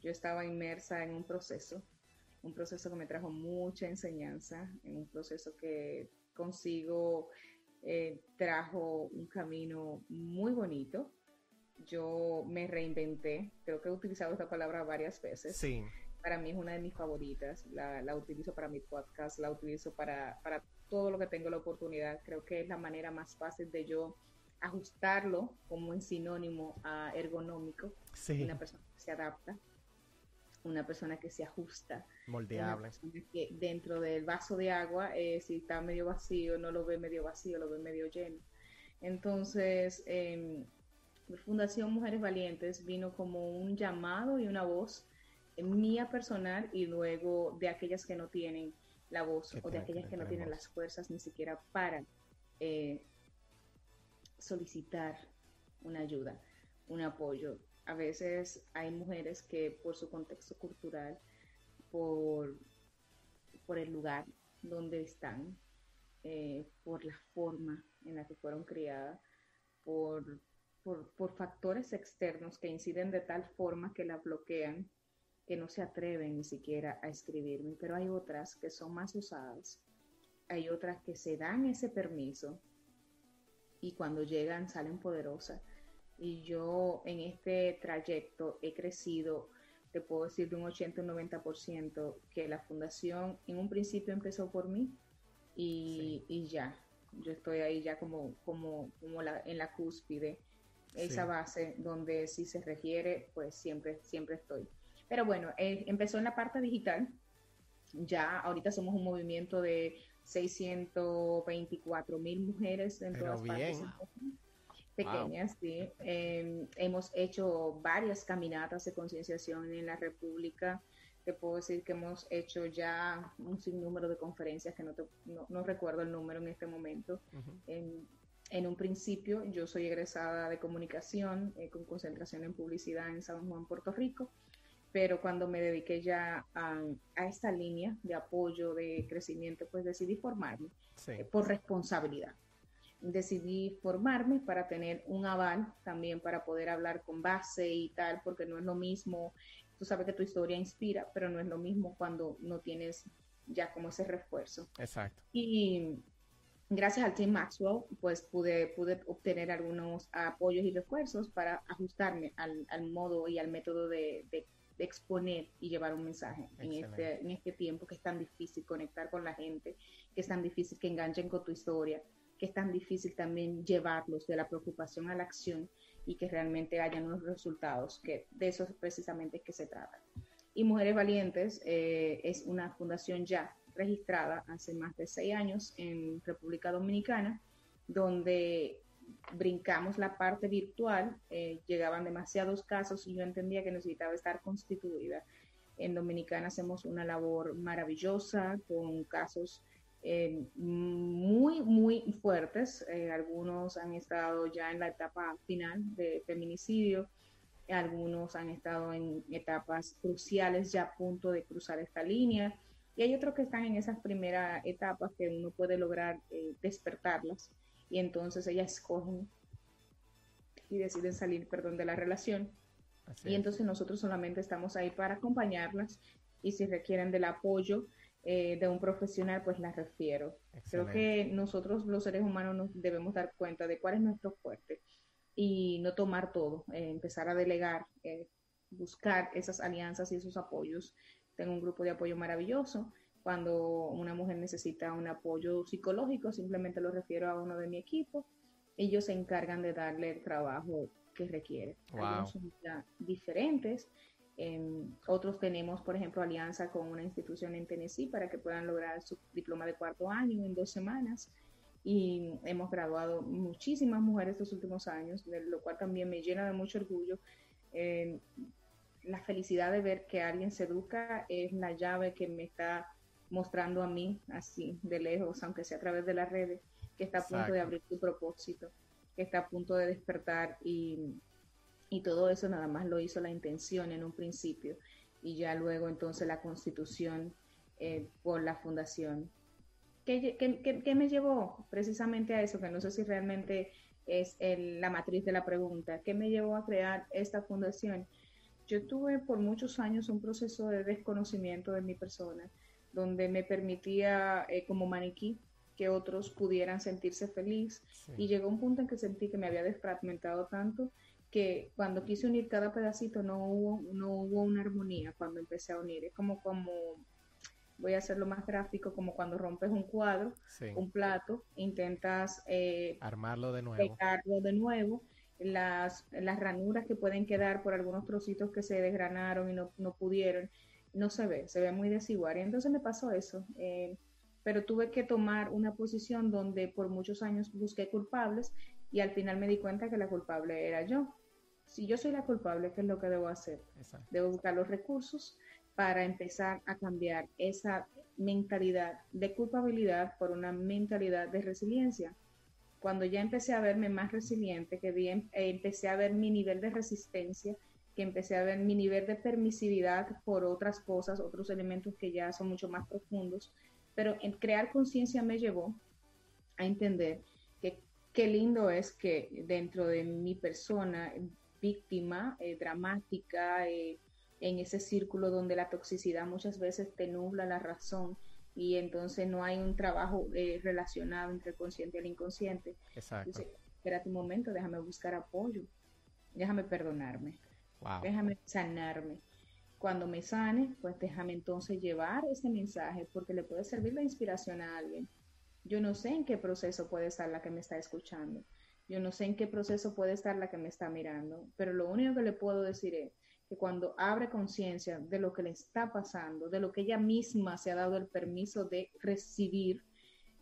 Yo estaba inmersa en un proceso un proceso que me trajo mucha enseñanza, en un proceso que consigo eh, trajo un camino muy bonito. Yo me reinventé, creo que he utilizado esta palabra varias veces. Sí. Para mí es una de mis favoritas, la, la utilizo para mi podcast, la utilizo para, para todo lo que tengo la oportunidad. Creo que es la manera más fácil de yo ajustarlo como un sinónimo a ergonómico. Sí. Una persona que se adapta una persona que se ajusta. Moldeable. Que dentro del vaso de agua, eh, si está medio vacío, no lo ve medio vacío, lo ve medio lleno. Entonces, eh, Fundación Mujeres Valientes vino como un llamado y una voz mía personal y luego de aquellas que no tienen la voz o de aquellas que no tienen las fuerzas ni siquiera para eh, solicitar una ayuda, un apoyo a veces hay mujeres que por su contexto cultural, por, por el lugar donde están, eh, por la forma en la que fueron criadas, por, por, factores externos que inciden de tal forma que la bloquean, que no se atreven ni siquiera a escribirme, pero hay otras que son más usadas, hay otras que se dan ese permiso y cuando llegan salen poderosas y yo en este trayecto he crecido, te puedo decir de un 80 un 90%, que la fundación en un principio empezó por mí y, y ya, yo estoy ahí ya como, como, como la, en la cúspide, esa base donde si se requiere, pues siempre, siempre estoy. Pero bueno, eh, empezó en la parte digital, ya ahorita somos un movimiento de 624 mil mujeres en todas partes Pequeñas, sí. Em, hemos hecho varias caminatas de concienciación en la República. Te puedo decir que hemos hecho ya un sinnúmero de conferencias que no, no, recuerdo el número en este momento. en, un principio, yo soy egresada de comunicación eh, con concentración en publicidad en San Juan, Puerto Rico pero cuando me dediqué ya a, esta línea de apoyo, de crecimiento, pues decidí formarme eh, por responsabilidad. Decidí formarme para tener un aval también para poder hablar con base y tal, porque no es lo mismo, tú sabes que tu historia inspira, pero no es lo mismo cuando no tienes ya como ese refuerzo. Exacto. Y gracias al Team Maxwell, pues pude, pude obtener algunos apoyos y refuerzos para ajustarme al, modo y al método de, de de exponer y llevar un mensaje en este, en este tiempo que es tan difícil conectar con la gente, que es tan difícil que enganchen con tu historia, que es tan difícil también llevarlos de la preocupación a la acción y que realmente hayan unos resultados, que de eso es que se trata. Y Mujeres Valientes eh, es una fundación ya registrada hace más de seis años en República Dominicana, donde brincamos la parte virtual, eh, llegaban demasiados casos y yo entendía que necesitaba estar constituida. En Dominicana hacemos una labor maravillosa con casos eh, muy, muy fuertes. Eh, algunos han estado ya en la etapa final de feminicidio, algunos han estado en etapas cruciales ya a punto de cruzar esta línea. Y hay otros que están en esas primeras etapas que uno puede lograr despertarlas y entonces ellas escogen y deciden salir, perdón, de la relación. y entonces nosotros solamente estamos ahí para acompañarlas y si requieren del apoyo eh, de un profesional, pues las refiero. Creo que nosotros los seres humanos nos debemos dar cuenta de cuál es nuestro fuerte y no tomar todo, eh, empezar a delegar, eh, buscar esas alianzas y esos apoyos. Tengo un grupo de apoyo maravilloso cuando una mujer necesita un apoyo psicológico, simplemente lo refiero a uno de mi equipo. Ellos se encargan de darle el trabajo que requiere. Algunos son diferentes. Otros tenemos, por ejemplo, alianza con una institución en Tennessee para que puedan lograr su diploma de cuarto año en dos semanas. Y hemos graduado muchísimas mujeres estos últimos años, de lo cual también me llena de mucho orgullo. la felicidad de ver que alguien se educa es la llave que me está mostrando a mí así de lejos, aunque sea a través de las redes, que está a punto de abrir tu propósito, que está a punto de despertar y, y todo eso nada más lo hizo la intención en un principio y ya luego entonces la constitución eh, por la fundación. ¿Qué, qué, me llevó precisamente a eso? Que no sé si realmente es la matriz de la pregunta. ¿Qué me llevó a crear esta fundación? Yo tuve por muchos años un proceso de desconocimiento de mi persona donde me permitía eh, como maniquí que otros pudieran sentirse feliz y llegó un punto en que sentí que me había desfragmentado tanto que cuando quise unir cada pedacito no hubo, no hubo una armonía cuando empecé a unir. Es como, como voy a hacerlo más gráfico, como cuando rompes un cuadro, un plato, intentas eh, armarlo de nuevo. Pegarlo de nuevo. Las, las ranuras que pueden quedar por algunos trocitos que se desgranaron y no, no pudieron no se ve, se ve muy desigual. Y entonces me pasó eso. Eh, pero tuve que tomar una posición donde por muchos años busqué culpables y al final me di cuenta que la culpable era yo. Si yo soy la culpable, ¿qué es lo que debo hacer? Debo buscar los recursos para empezar a cambiar esa mentalidad de culpabilidad por una mentalidad de resiliencia. Cuando ya empecé a verme más resiliente, que bien, eh, empecé a ver mi nivel de resistencia, que empecé a ver mi nivel de permisividad por otras cosas, otros elementos que ya son mucho más profundos, pero en crear conciencia me llevó a entender que qué lindo es que dentro de mi persona víctima, eh, dramática, eh, en ese círculo donde la toxicidad muchas veces te nubla la razón y entonces no hay un trabajo eh, relacionado entre el consciente y el inconsciente. Exacto. espérate un momento, déjame buscar apoyo, déjame perdonarme Déjame sanarme. Cuando me sane, pues déjame entonces llevar ese mensaje porque le puede servir la inspiración a alguien. Yo no sé en qué proceso puede estar la que me está escuchando. Yo no sé en qué proceso puede estar la que me está mirando, pero lo único que le puedo decir es que cuando abre conciencia de lo que le está pasando, de lo que ella misma se ha dado el permiso de recibir,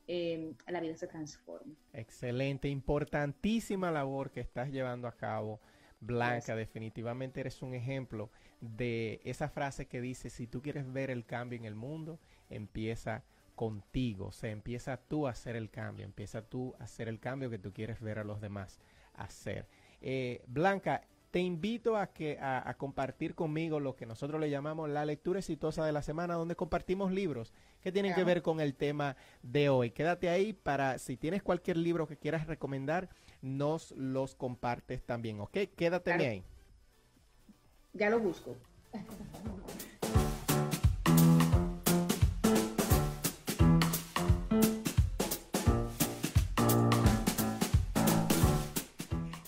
eh, la vida se transforme. Excelente, importantísima labor que estás llevando a cabo. Blanca, definitivamente eres un ejemplo de esa frase que dice, si tú quieres ver el cambio en el mundo, empieza contigo, o sea, empieza tú a hacer el cambio, empieza tú a hacer el cambio que tú quieres ver a los demás hacer. Eh, Blanca, te invito a que a, compartir conmigo lo que nosotros le llamamos la lectura exitosa de la semana, donde compartimos libros que tienen que ver con el tema de hoy. Quédate ahí para si tienes cualquier libro que quieras recomendar, nos los compartes también, ¿ok? Quédate ahí. Ya lo busco.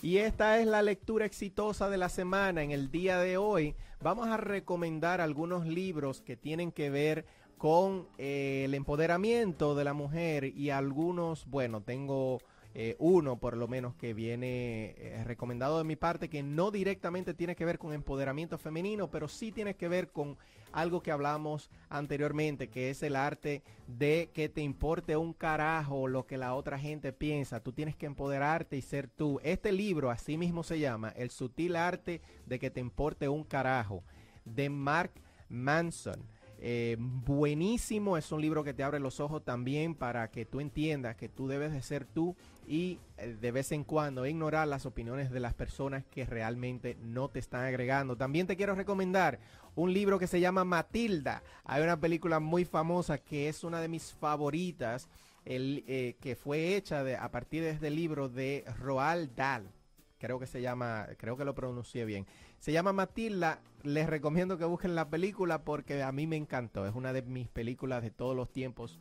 Y esta es la lectura exitosa de la semana. En el día de hoy vamos a recomendar algunos libros que tienen que ver con eh, el empoderamiento de la mujer y algunos, bueno, tengo eh, uno por lo menos que viene eh, recomendado de mi parte que no directamente tiene que ver con empoderamiento femenino, pero sí tiene que ver con algo que hablamos anteriormente, que es el arte de que te importe un carajo lo que la otra gente piensa. Tú tienes que empoderarte y ser tú. Este libro así mismo se llama El sutil arte de que te importe un carajo, de Mark Manson. Eh, buenísimo, es un libro que te abre los ojos también para que tú entiendas que tú debes de ser tú y eh, de vez en cuando ignorar las opiniones de las personas que realmente no te están agregando. También te quiero recomendar un libro que se llama Matilda. Hay una película muy famosa que es una de mis favoritas, el, eh, que fue hecha de, a partir de este libro de Roald Dahl creo que se llama, creo que lo pronuncié bien. Se llama Matilda, les recomiendo que busquen la película porque a mí me encantó, es una de mis películas de todos los tiempos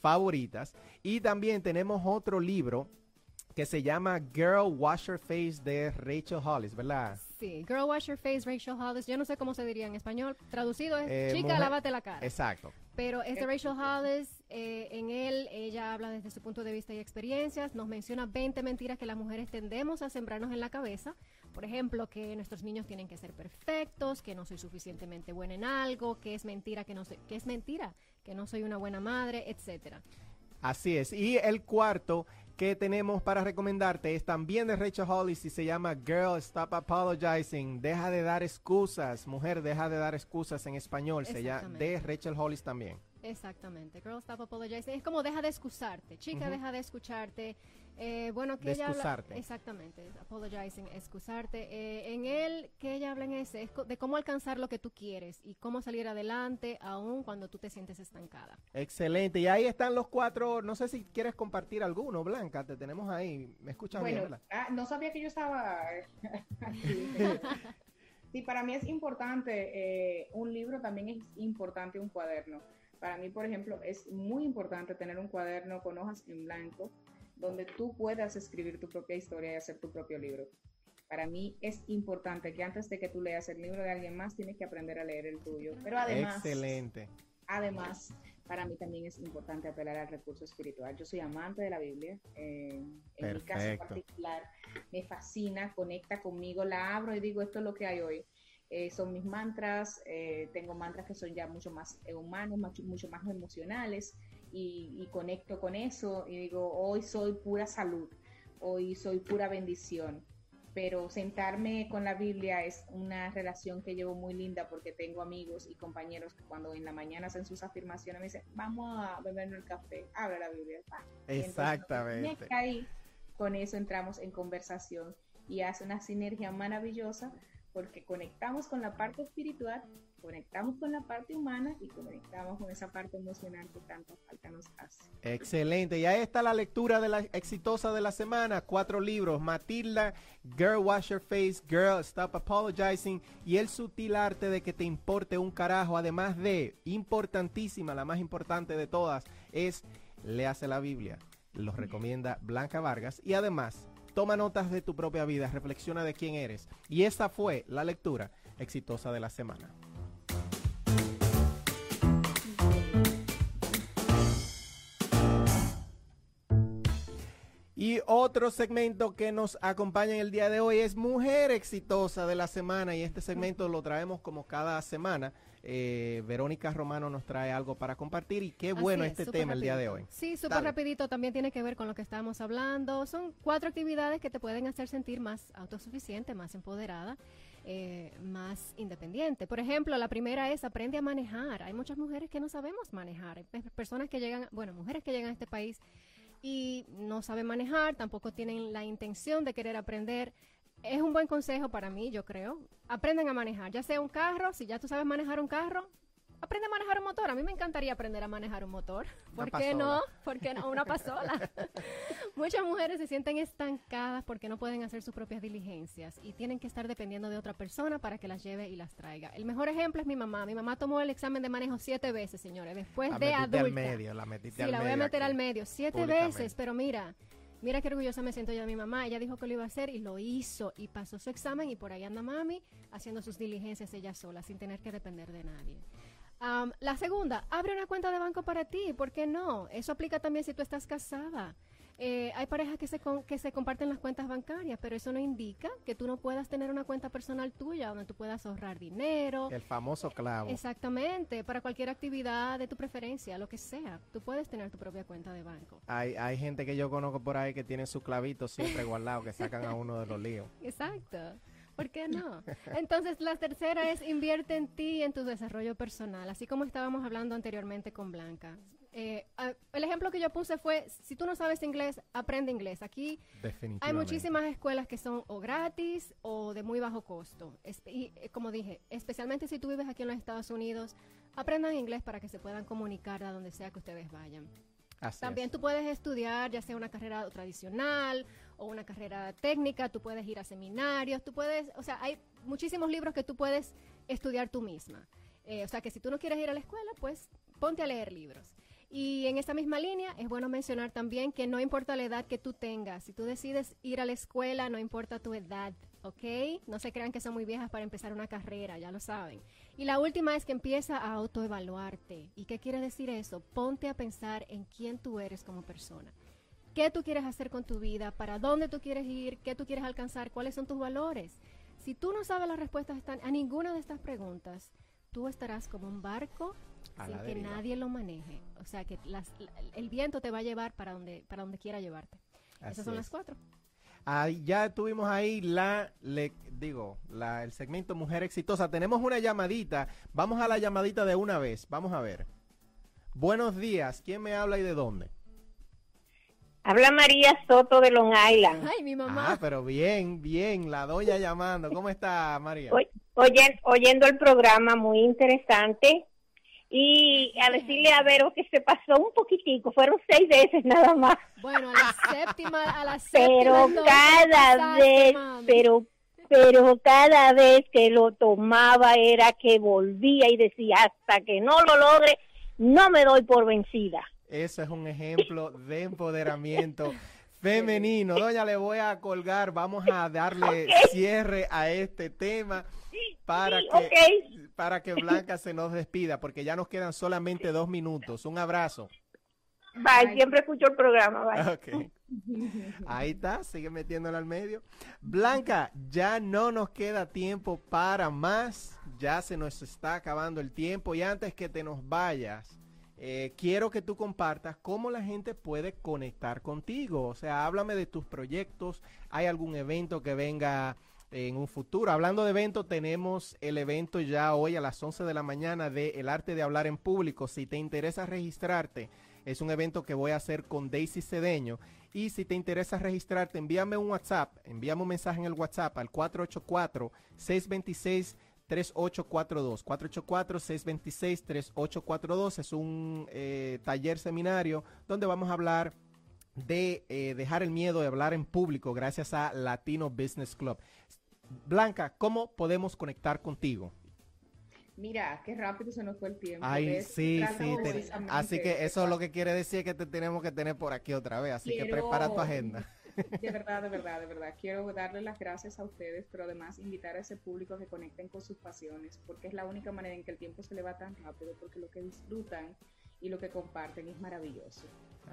favoritas. Y también tenemos otro libro que se llama Girl Wash Your Face de Rachel Hollis, ¿verdad? Sí, Girl Wash Your Face, Rachel Hollis. Yo no sé cómo se diría en español. Traducido es eh, Chica, lávate la cara. Exacto. Pero es de Rachel Hollis. Eh, en él, ella habla desde su punto de vista y experiencias. Nos menciona 20 mentiras que las mujeres tendemos a sembrarnos en la cabeza. Por ejemplo, que nuestros niños tienen que ser perfectos, que no soy suficientemente buena en algo, que es mentira, que no sé, que es mentira, que no soy una buena madre, etcétera. Así es. Y el cuarto que tenemos para recomendarte es también de Rachel Hollis y se llama Girl Stop Apologizing. Deja de dar excusas. Mujer, deja de dar excusas en español. Se llama de Rachel Hollis también. Exactamente. Girl Stop Apologizing. Es como deja de excusarte. Chica, deja de escucharte. Eh, bueno, que ella excusarte. exactamente, apologizing, excusarte. Eh, en él, que ella habla en ese, es de cómo alcanzar lo que tú quieres y cómo salir adelante aún cuando tú te sientes estancada. Excelente. Y ahí están los cuatro, no sé si quieres compartir alguno, Blanca, te tenemos ahí. ¿Me escuchas bien? Ah, no sabía que yo estaba aquí. sí, para mí es importante, eh, un libro también es importante un cuaderno. Para mí, por ejemplo, es muy importante tener un cuaderno con hojas en blanco donde tú puedas escribir tu propia historia y hacer tu propio libro. Para mí es importante que antes de que tú leas el libro de alguien más, tienes que aprender a leer el tuyo. Pero además, Excelente. Además, para mí también es importante apelar al recurso espiritual. Yo soy amante de la Biblia. Eh, en mi caso particular, me fascina, conecta conmigo, la abro y digo, esto es lo que hay hoy. Eh, son mis mantras, eh, tengo mantras que son ya mucho más humanos, mucho más emocionales y, conecto con eso y digo, hoy soy pura salud, hoy soy pura bendición. Pero sentarme con la Biblia es una relación que llevo muy linda porque tengo amigos y compañeros que cuando en la mañana hacen sus afirmaciones me dicen, vamos a bebernos el café, abre la Biblia. Exactamente. ahí, con eso entramos en conversación y hace una sinergia maravillosa porque conectamos con la parte espiritual, conectamos con la parte humana y conectamos con esa parte emocional que tanta falta nos hace. Excelente, y ahí está la lectura de la exitosa de la semana, cuatro libros, Matilda, Girl Wash Your Face, Girl Stop Apologizing y el sutil arte de que te importe un carajo, además de, importantísima, la más importante de todas, es Léase la Biblia. Los recomienda Blanca Vargas y además Toma notas de tu propia vida, reflexiona de quién eres. Y esa fue la lectura exitosa de la semana. Y otro segmento que nos acompaña en el día de hoy es Mujer Exitosa de la Semana y este segmento lo traemos como cada semana. Eh, Verónica Romano nos trae algo para compartir y qué bueno este tema el día de hoy. Sí, súper rapidito, también tiene que ver con lo que estábamos hablando. Son cuatro actividades que te pueden hacer sentir más autosuficiente, más empoderada. Eh, más independiente. Por ejemplo, la primera es aprende a manejar. Hay muchas mujeres que no sabemos manejar. Hay personas que llegan, bueno, mujeres que llegan a este país y no saben manejar, tampoco tienen la intención de querer aprender. Es un buen consejo para mí, yo creo. Aprenden a manejar, ya sea un carro, si ya tú sabes manejar un carro, aprende a manejar un motor. A mí me encantaría aprender a manejar un motor. ¿Por qué no? ¿Por qué no? Una pasola. Muchas mujeres se sienten estancadas porque no pueden hacer sus propias diligencias y tienen que estar dependiendo de otra persona para que las lleve y las traiga. El mejor ejemplo es mi mamá. Mi mamá tomó el examen de manejo siete veces, señores, después de adulta. Al medio, la metiste sí, la voy a meter al medio. Siete veces, pero mira... Mira qué orgullosa me siento yo de mi mamá. Ella dijo que lo iba a hacer y lo hizo. Y pasó su examen y por ahí anda mami haciendo sus diligencias ella sola, sin tener que depender de nadie la segunda, abre una cuenta de banco para ti, ¿por qué no? Eso aplica también si tú estás casada. Eh, hay parejas que se, que se comparten las cuentas bancarias, pero eso no indica que tú no puedas tener una cuenta personal tuya donde tú puedas ahorrar dinero. El famoso clavo. Exactamente, para cualquier actividad de tu preferencia, lo que sea, tú puedes tener tu propia cuenta de banco. Hay, hay gente que yo conozco por ahí que tiene su clavito siempre guardado, que sacan a uno de los líos. Exacto. ¿Por qué no? Entonces, la tercera es invierte en ti y en tu desarrollo personal, así como estábamos hablando anteriormente con Blanca. Eh, el ejemplo que yo puse fue, si tú no sabes inglés, aprende inglés. Aquí hay muchísimas escuelas que son o gratis o de muy bajo costo. y eh, como dije, especialmente si tú vives aquí en los Estados Unidos, aprendan inglés para que se puedan comunicar a donde sea que ustedes vayan. También tú puedes estudiar ya sea una carrera tradicional o una carrera técnica, tú puedes ir a seminarios, tú puedes, o sea, hay muchísimos libros que tú puedes estudiar tú misma. Eh, o sea, que si tú no quieres ir a la escuela, pues ponte a leer libros. Y en esta misma línea es bueno mencionar también que no importa la edad que tú tengas, si tú decides ir a la escuela, no importa tu edad, ¿ok? No se crean que son muy viejas para empezar una carrera, ya lo saben. Y la última es que empieza a autoevaluarte. ¿Y qué quiere decir eso? Ponte a pensar en quién tú eres como persona. ¿Qué tú quieres hacer con tu vida? ¿Para dónde tú quieres ir? ¿Qué tú quieres alcanzar? ¿Cuáles son tus valores? Si tú no sabes las respuestas a ninguna de estas preguntas, tú estarás como un barco sin que nadie lo maneje. O sea que el viento te va a llevar para donde, para donde quiera llevarte. Esas son las cuatro. ya tuvimos ahí la, le, digo, la, el segmento Mujer Exitosa. Tenemos una llamadita. Vamos a la llamadita de una vez. Vamos a ver. Buenos días. ¿Quién me habla y de dónde? Habla María Soto de Long Island. Ay, mi mamá. Ah, pero bien, bien, la doña llamando. ¿Cómo está, María? Oye, oyendo el programa, muy interesante. Y a decirle a Vero que se pasó un poquitico, fueron seis veces nada más. Bueno, a la séptima, a la séptima. Pero cada vez, pero pero cada vez que lo tomaba era que volvía y decía, hasta que no lo logre, no me doy por vencida. Eso es un ejemplo de empoderamiento femenino. Doña, le voy a colgar, vamos a darle cierre a este tema para que para que Blanca se nos despida, porque ya nos quedan solamente dos minutos. Un abrazo. Bye, siempre escucho el programa. Bye. Ahí está, sigue metiéndola al medio. Blanca, ya no nos queda tiempo para más. Ya se nos está acabando el tiempo. Y antes que te nos vayas, eh, quiero que tú compartas cómo la gente puede conectar contigo. O sea, háblame de tus proyectos. ¿Hay algún evento que venga en un futuro? Hablando de evento, tenemos el evento ya hoy a las 11 de la mañana de El arte de hablar en público. Si te interesa registrarte, es un evento que voy a hacer con Daisy Cedeño. Y si te interesa registrarte, envíame un WhatsApp, envíame un mensaje en el WhatsApp al 484 626 3842. 484-626-3842 es un eh, taller seminario donde vamos a hablar de eh, dejar el miedo de hablar en público gracias a Latino Business Club. Blanca, ¿cómo podemos conectar contigo? Mira, qué rápido se nos fue el tiempo. Ay, sí, sí. así que eso es lo que quiere decir que te tenemos que tener por aquí otra vez. Así que prepara tu agenda. De verdad, de verdad, de verdad. Quiero darle las gracias a ustedes, pero además invitar a ese público a que conecten con sus pasiones, porque es la única manera en que el tiempo se le va tan rápido, porque lo que disfrutan y lo que comparten es maravilloso.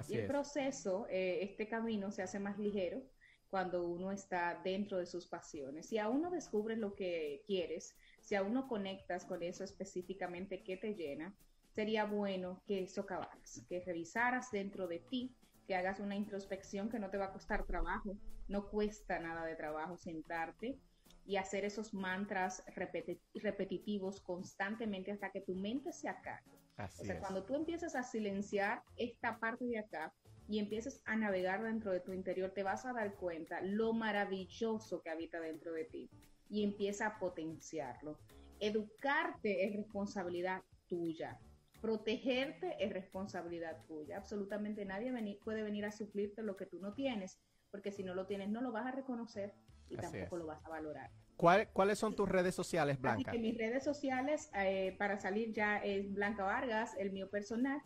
y el proceso, eh, este camino se hace más ligero cuando uno está dentro de sus pasiones. Si aún no descubres lo que quieres, si aún no conectas con eso específicamente que te llena, sería bueno que eso acabaras, que revisaras dentro de ti, que hagas una introspección que no te va a costar trabajo, no cuesta nada de trabajo sentarte y hacer esos mantras repetitivos constantemente hasta que tu mente se acabe. o sea, cuando tú empiezas a silenciar esta parte de acá y empiezas a navegar dentro de tu interior, te vas a dar cuenta lo maravilloso que habita dentro de ti y empieza a potenciarlo. Educarte es responsabilidad tuya. Protegerte es responsabilidad tuya. Absolutamente nadie puede venir a suplirte lo que tú no tienes, porque si no lo tienes no lo vas a reconocer y tampoco lo vas a valorar. ¿Cuáles son tus redes sociales, Blanca? mis redes sociales eh, para salir ya es Blanca Vargas, el mío personal,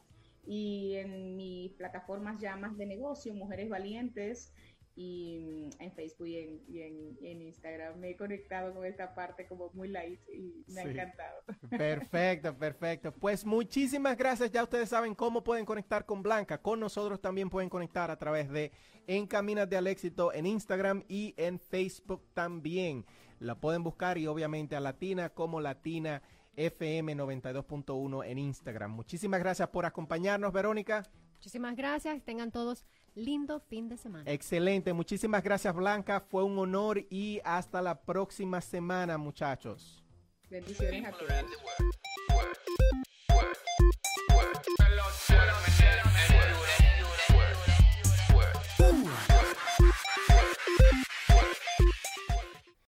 y en mis plataformas ya más de negocio, Mujeres Valientes, y mm, en Facebook y en, Instagram me he conectado con esta parte como muy light y me ha encantado. Perfecto, perfecto. Pues muchísimas gracias. Ya ustedes saben cómo pueden conectar con Blanca. Con nosotros también pueden conectar a través de En Caminas de al Éxito en Instagram y en Facebook también. La pueden buscar y obviamente a Latina como Latina FM 92.1 en Instagram. Muchísimas gracias por acompañarnos, Verónica. Muchísimas gracias. Tengan todos lindo fin de semana. Excelente. Muchísimas gracias, Blanca. Fue un honor y hasta la próxima semana, muchachos. Bendiciones a todos.